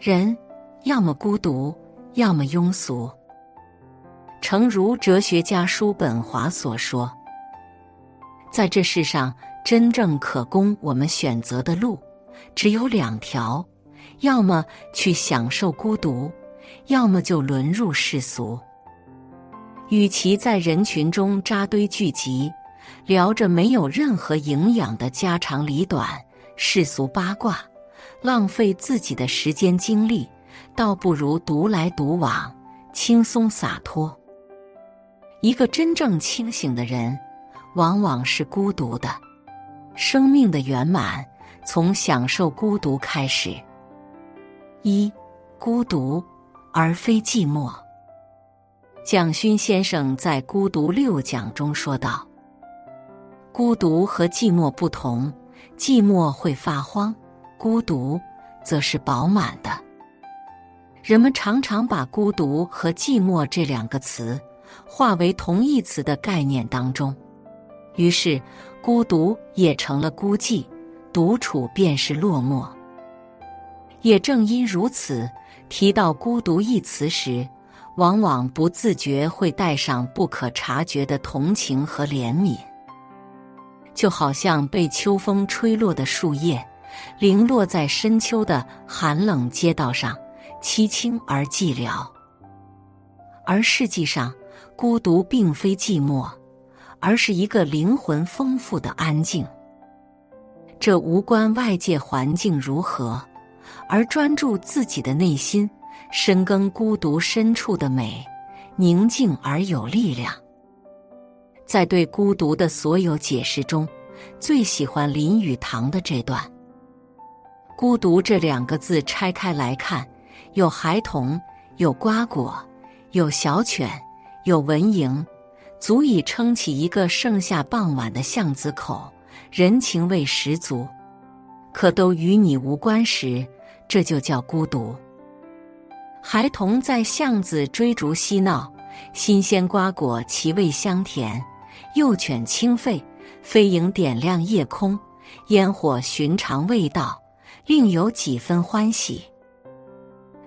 人要么孤独，要么庸俗。诚如哲学家叔本华所说，在这世上，真正可供我们选择的路只有两条：要么去享受孤独，要么就沦入世俗。与其在人群中扎堆聚集，聊着没有任何营养的家长里短、世俗八卦。浪费自己的时间精力，倒不如独来独往，轻松洒脱。一个真正清醒的人，往往是孤独的。生命的圆满从享受孤独开始。一，孤独而非寂寞。蒋勋先生在《孤独六讲》中说道：“孤独和寂寞不同，寂寞会发慌。”孤独，则是饱满的。人们常常把孤独和寂寞这两个词化为同义词的概念当中，于是孤独也成了孤寂，独处便是落寞。也正因如此，提到孤独一词时，往往不自觉会带上不可察觉的同情和怜悯，就好像被秋风吹落的树叶。零落在深秋的寒冷街道上，凄清而寂寥。而实际上，孤独并非寂寞，而是一个灵魂丰富的安静。这无关外界环境如何，而专注自己的内心，深耕孤独深处的美，宁静而有力量。在对孤独的所有解释中，最喜欢林语堂的这段。孤独这两个字拆开来看，有孩童，有瓜果，有小犬，有蚊蝇，足以撑起一个盛夏傍晚的巷子口，人情味十足。可都与你无关时，这就叫孤独。孩童在巷子追逐嬉闹，新鲜瓜果其味香甜，幼犬清吠，飞蝇点亮夜空，烟火寻常味道。另有几分欢喜。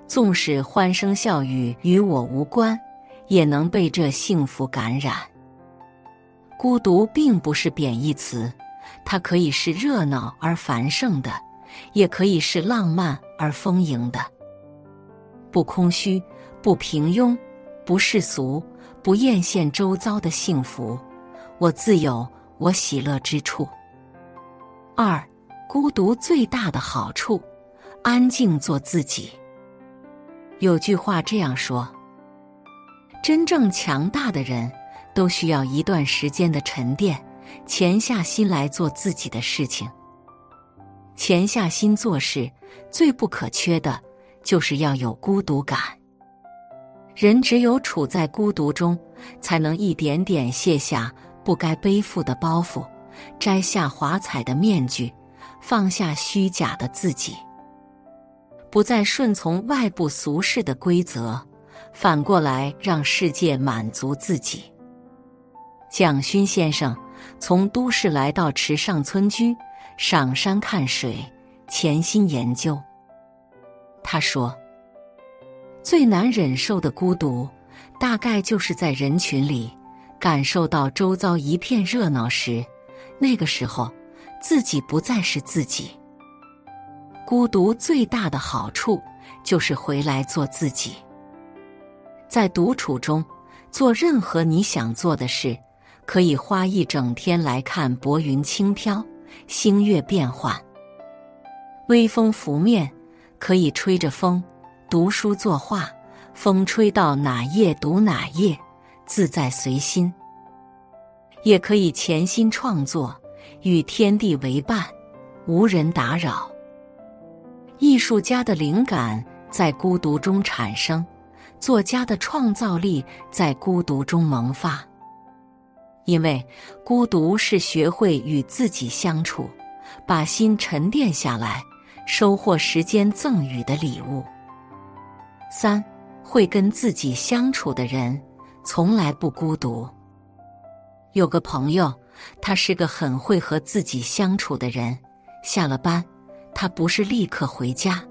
纵使欢声笑语与我无关，也能被这幸福感染。孤独并不是贬义词，它可以是热闹而繁盛的，也可以是浪漫而丰盈的。不空虚，不平庸，不世俗，不艳羡周遭的幸福，我自有我喜乐之处。二。孤独最大的好处，安静做自己。有句话这样说：真正强大的人，都需要一段时间的沉淀，潜下心来做自己的事情。潜下心做事，最不可缺的，就是要有孤独感。人只有处在孤独中，才能一点点卸下不该背负的包袱，摘下华彩的面具。放下虚假的自己，不再顺从外部俗世的规则，反过来让世界满足自己。蒋勋先生从都市来到池上村居，赏山看水，潜心研究。他说：“最难忍受的孤独，大概就是在人群里感受到周遭一片热闹时，那个时候。”自己不再是自己。孤独最大的好处就是回来做自己，在独处中做任何你想做的事，可以花一整天来看薄云轻飘，星月变幻，微风拂面，可以吹着风，读书作画，风吹到哪页读哪页，自在随心；也可以潜心创作，与天地为伴，无人打扰。艺术家的灵感在孤独中产生，作家的创造力在孤独中萌发。因为孤独是学会与自己相处，把心沉淀下来，收获时间赠予的礼物。三，会跟自己相处的人从来不孤独。有个朋友，他是个很会和自己相处的人。下了班，他不是立刻回家，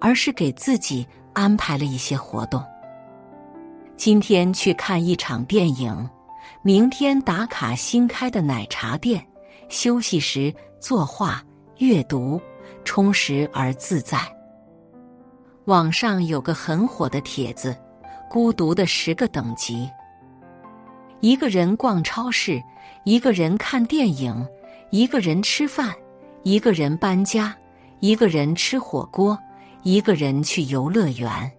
而是给自己安排了一些活动。今天去看一场电影。明天打卡新开的奶茶店，休息时作画、阅读，充实而自在。网上有个很火的帖子：“孤独的十个等级。”一个人逛超市，一个人看电影，一个人吃饭，一个人搬家，一个人吃火锅，一个人去游乐园。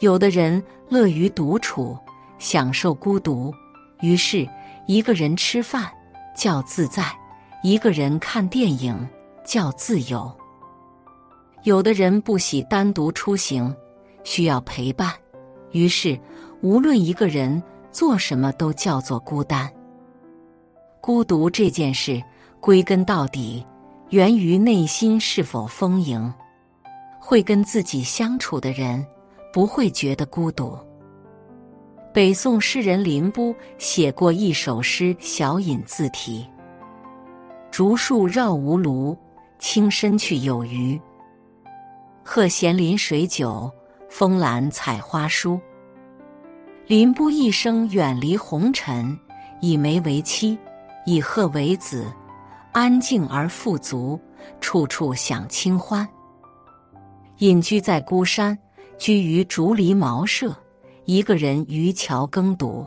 有的人乐于独处，享受孤独。于是，一个人吃饭叫自在，一个人看电影叫自由。有的人不喜单独出行，需要陪伴，于是无论一个人做什么都叫做孤单。孤独这件事，归根到底源于内心是否丰盈。会跟自己相处的人，不会觉得孤独。北宋诗人林逋写过一首诗，小隐自题：“竹树绕吴庐，青深去有余。鹤闲临水酒，风懒采花书。”林逋一生远离红尘，以梅为妻，以鹤为子，安静而富足，处处享清欢。隐居在孤山，居于竹篱茅舍。一个人渔樵耕读，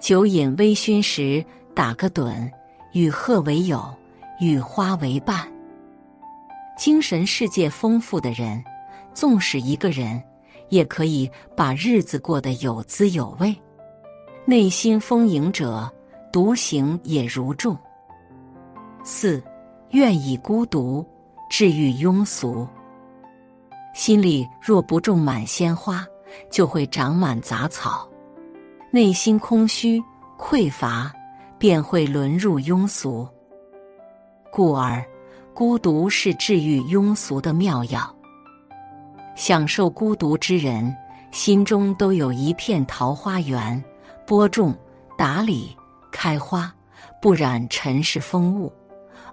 酒饮微醺时打个盹，与鹤为友，与花为伴。精神世界丰富的人，纵使一个人，也可以把日子过得有滋有味。内心丰盈者，独行也如众。四，愿以孤独治愈庸俗。心里若不种满鲜花。就会长满杂草，内心空虚匮乏，便会沦入庸俗。故而，孤独是治愈庸俗的妙药。享受孤独之人，心中都有一片桃花源，播种、打理、开花，不染尘世风物，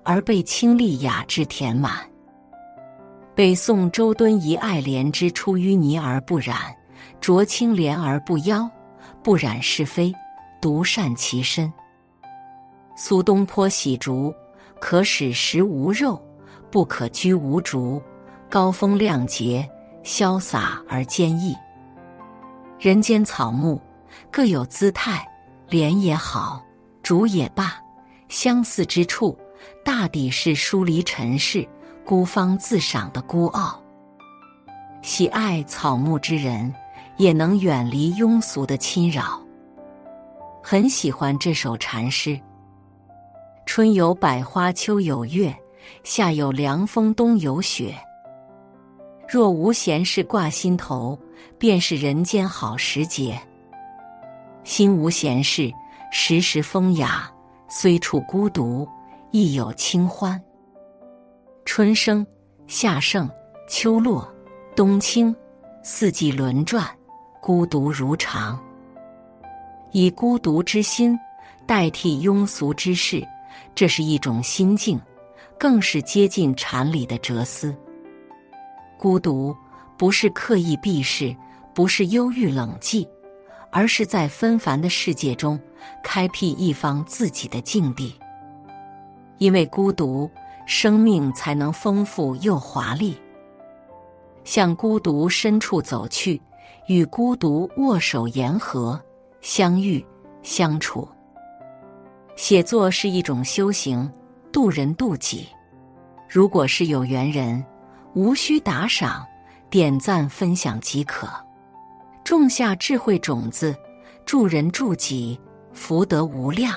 而被清丽雅致填满。北宋周敦颐爱莲之出淤泥而不染。濯清涟而不妖，不染是非，独善其身。苏东坡喜竹，可使食无肉，不可居无竹。高风亮节，潇洒而坚毅。人间草木各有姿态，莲也好，竹也罢，相似之处，大抵是疏离尘世、孤芳自赏的孤傲。喜爱草木之人。也能远离庸俗的侵扰。很喜欢这首禅诗：“春有百花，秋有月，夏有凉风，冬有雪。若无闲事挂心头，便是人间好时节。心无闲事，时时风雅，虽处孤独，亦有清欢。春生，夏盛，秋落，冬青，四季轮转。”孤独如常，以孤独之心代替庸俗之事，这是一种心境，更是接近禅理的哲思。孤独不是刻意避世，不是忧郁冷寂，而是在纷繁的世界中开辟一方自己的境地。因为孤独，生命才能丰富又华丽。向孤独深处走去。与孤独握手言和，相遇相处。写作是一种修行，渡人渡己。如果是有缘人，无需打赏，点赞分享即可。种下智慧种子，助人助己，福德无量。